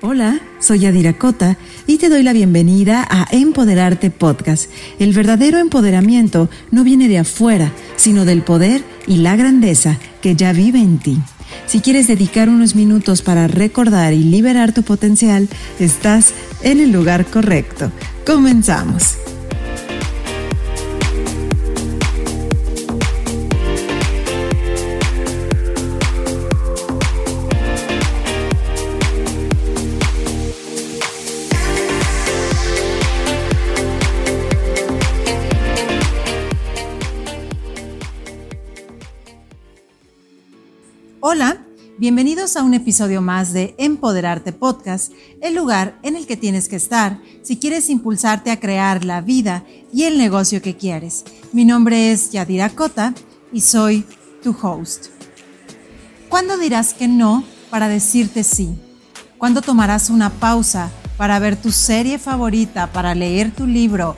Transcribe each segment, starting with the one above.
Hola, soy Adira Cota y te doy la bienvenida a Empoderarte Podcast. El verdadero empoderamiento no viene de afuera, sino del poder y la grandeza que ya vive en ti. Si quieres dedicar unos minutos para recordar y liberar tu potencial, estás en el lugar correcto. Comenzamos. Bienvenidos a un episodio más de Empoderarte Podcast, el lugar en el que tienes que estar si quieres impulsarte a crear la vida y el negocio que quieres. Mi nombre es Yadira Cota y soy tu host. ¿Cuándo dirás que no para decirte sí? ¿Cuándo tomarás una pausa para ver tu serie favorita, para leer tu libro,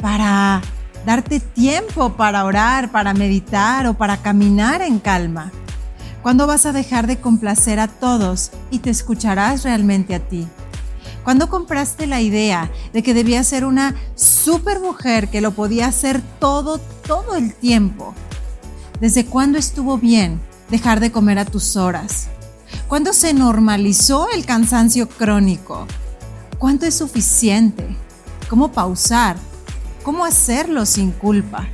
para darte tiempo para orar, para meditar o para caminar en calma? ¿Cuándo vas a dejar de complacer a todos y te escucharás realmente a ti? ¿Cuándo compraste la idea de que debía ser una super mujer que lo podía hacer todo, todo el tiempo? ¿Desde cuándo estuvo bien dejar de comer a tus horas? ¿Cuándo se normalizó el cansancio crónico? ¿Cuánto es suficiente? ¿Cómo pausar? ¿Cómo hacerlo sin culpa?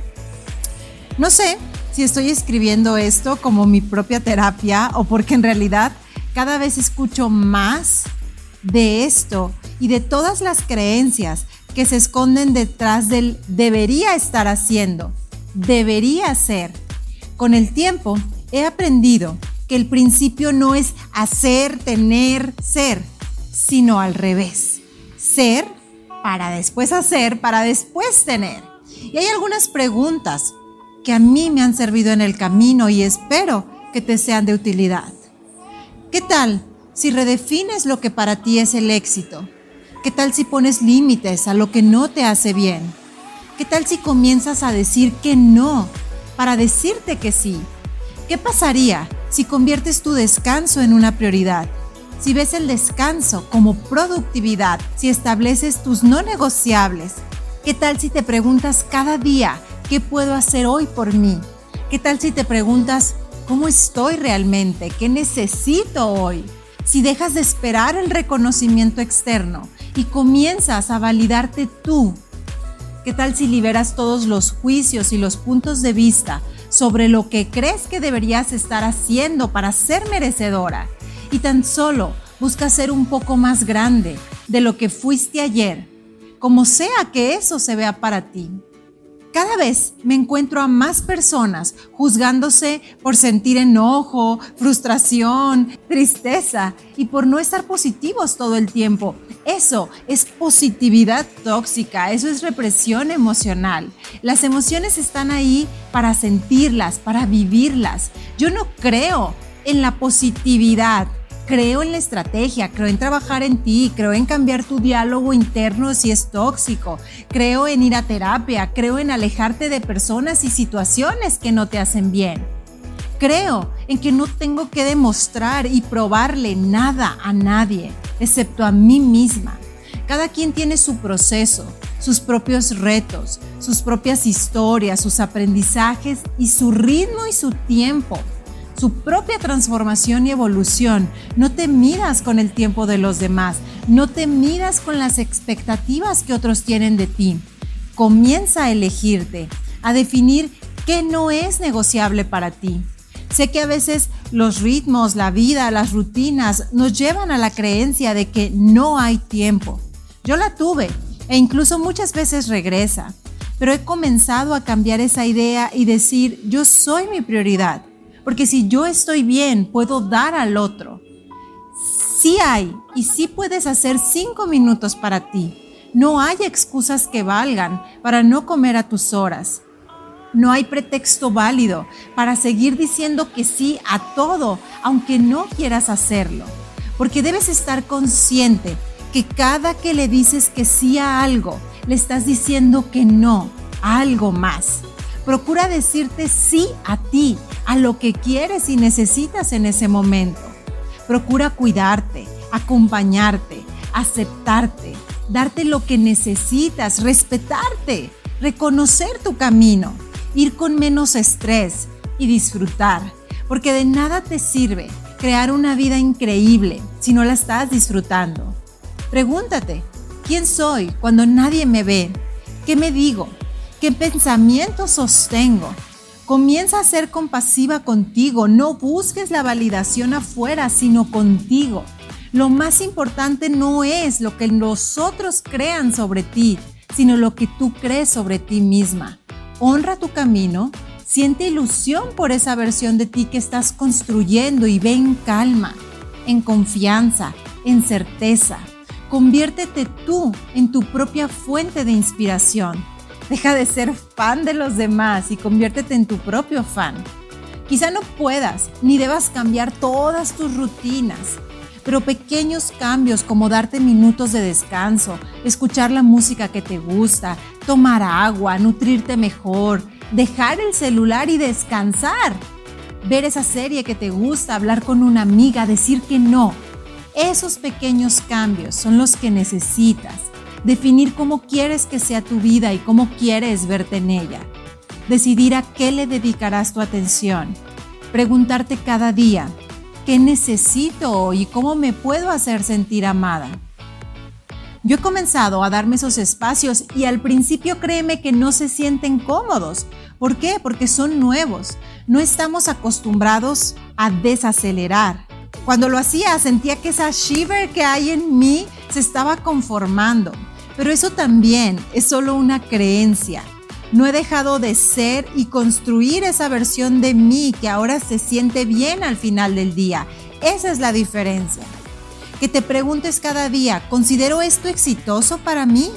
No sé, si estoy escribiendo esto como mi propia terapia o porque en realidad cada vez escucho más de esto y de todas las creencias que se esconden detrás del debería estar haciendo, debería ser. Con el tiempo he aprendido que el principio no es hacer, tener, ser, sino al revés. Ser para después hacer, para después tener. Y hay algunas preguntas que a mí me han servido en el camino y espero que te sean de utilidad. ¿Qué tal si redefines lo que para ti es el éxito? ¿Qué tal si pones límites a lo que no te hace bien? ¿Qué tal si comienzas a decir que no para decirte que sí? ¿Qué pasaría si conviertes tu descanso en una prioridad? Si ves el descanso como productividad, si estableces tus no negociables, ¿qué tal si te preguntas cada día ¿Qué puedo hacer hoy por mí? ¿Qué tal si te preguntas, ¿cómo estoy realmente? ¿Qué necesito hoy? Si dejas de esperar el reconocimiento externo y comienzas a validarte tú, ¿qué tal si liberas todos los juicios y los puntos de vista sobre lo que crees que deberías estar haciendo para ser merecedora y tan solo buscas ser un poco más grande de lo que fuiste ayer, como sea que eso se vea para ti? Cada vez me encuentro a más personas juzgándose por sentir enojo, frustración, tristeza y por no estar positivos todo el tiempo. Eso es positividad tóxica, eso es represión emocional. Las emociones están ahí para sentirlas, para vivirlas. Yo no creo en la positividad creo en la estrategia, creo en trabajar en ti, creo en cambiar tu diálogo interno si es tóxico, creo en ir a terapia, creo en alejarte de personas y situaciones que no te hacen bien. Creo en que no tengo que demostrar y probarle nada a nadie, excepto a mí misma. Cada quien tiene su proceso, sus propios retos, sus propias historias, sus aprendizajes y su ritmo y su tiempo su propia transformación y evolución. No te miras con el tiempo de los demás, no te miras con las expectativas que otros tienen de ti. Comienza a elegirte, a definir qué no es negociable para ti. Sé que a veces los ritmos, la vida, las rutinas nos llevan a la creencia de que no hay tiempo. Yo la tuve e incluso muchas veces regresa, pero he comenzado a cambiar esa idea y decir, yo soy mi prioridad. Porque si yo estoy bien, puedo dar al otro. Sí hay y sí puedes hacer cinco minutos para ti. No hay excusas que valgan para no comer a tus horas. No hay pretexto válido para seguir diciendo que sí a todo, aunque no quieras hacerlo. Porque debes estar consciente que cada que le dices que sí a algo, le estás diciendo que no a algo más. Procura decirte sí a ti, a lo que quieres y necesitas en ese momento. Procura cuidarte, acompañarte, aceptarte, darte lo que necesitas, respetarte, reconocer tu camino, ir con menos estrés y disfrutar, porque de nada te sirve crear una vida increíble si no la estás disfrutando. Pregúntate, ¿quién soy cuando nadie me ve? ¿Qué me digo? ¿Qué pensamientos sostengo? Comienza a ser compasiva contigo, no busques la validación afuera, sino contigo. Lo más importante no es lo que los otros crean sobre ti, sino lo que tú crees sobre ti misma. Honra tu camino, siente ilusión por esa versión de ti que estás construyendo y ve en calma, en confianza, en certeza. Conviértete tú en tu propia fuente de inspiración. Deja de ser fan de los demás y conviértete en tu propio fan. Quizá no puedas ni debas cambiar todas tus rutinas, pero pequeños cambios como darte minutos de descanso, escuchar la música que te gusta, tomar agua, nutrirte mejor, dejar el celular y descansar, ver esa serie que te gusta, hablar con una amiga, decir que no, esos pequeños cambios son los que necesitas. Definir cómo quieres que sea tu vida y cómo quieres verte en ella. Decidir a qué le dedicarás tu atención. Preguntarte cada día, ¿qué necesito hoy y cómo me puedo hacer sentir amada? Yo he comenzado a darme esos espacios y al principio créeme que no se sienten cómodos. ¿Por qué? Porque son nuevos. No estamos acostumbrados a desacelerar. Cuando lo hacía sentía que esa shiver que hay en mí se estaba conformando. Pero eso también es solo una creencia. No he dejado de ser y construir esa versión de mí que ahora se siente bien al final del día. Esa es la diferencia. Que te preguntes cada día, ¿considero esto exitoso para mí?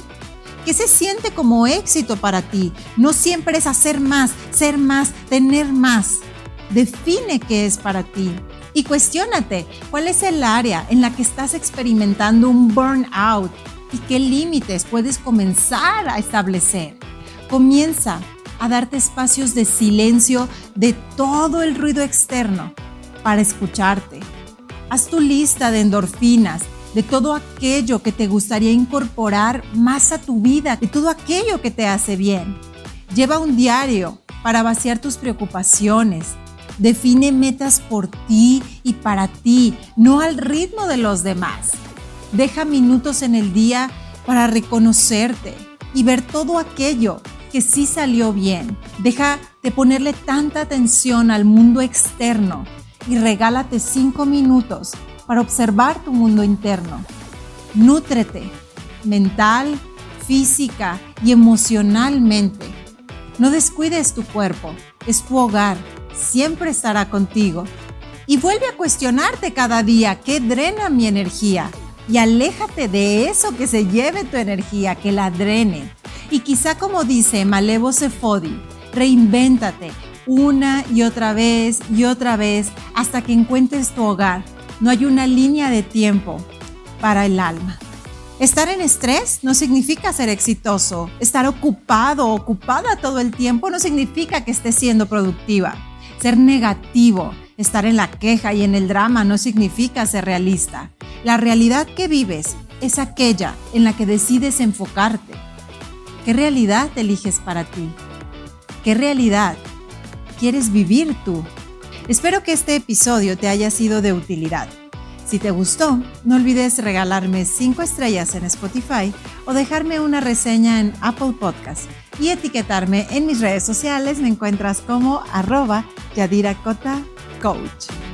¿Qué se siente como éxito para ti? No siempre es hacer más, ser más, tener más. Define qué es para ti y cuestiónate cuál es el área en la que estás experimentando un burnout y qué límites puedes comenzar a establecer. Comienza a darte espacios de silencio de todo el ruido externo para escucharte. Haz tu lista de endorfinas, de todo aquello que te gustaría incorporar más a tu vida, de todo aquello que te hace bien. Lleva un diario para vaciar tus preocupaciones, Define metas por ti y para ti, no al ritmo de los demás. Deja minutos en el día para reconocerte y ver todo aquello que sí salió bien. Deja de ponerle tanta atención al mundo externo y regálate cinco minutos para observar tu mundo interno. Nútrete mental, física y emocionalmente. No descuides tu cuerpo, es tu hogar siempre estará contigo. Y vuelve a cuestionarte cada día qué drena mi energía. Y aléjate de eso que se lleve tu energía, que la drene. Y quizá como dice Malevo Sefodi, reinvéntate una y otra vez y otra vez hasta que encuentres tu hogar. No hay una línea de tiempo para el alma. Estar en estrés no significa ser exitoso. Estar ocupado o ocupada todo el tiempo no significa que estés siendo productiva. Ser negativo, estar en la queja y en el drama no significa ser realista. La realidad que vives es aquella en la que decides enfocarte. ¿Qué realidad eliges para ti? ¿Qué realidad quieres vivir tú? Espero que este episodio te haya sido de utilidad. Si te gustó, no olvides regalarme 5 estrellas en Spotify o dejarme una reseña en Apple Podcast y etiquetarme en mis redes sociales. Me encuentras como arroba Yadira Coach.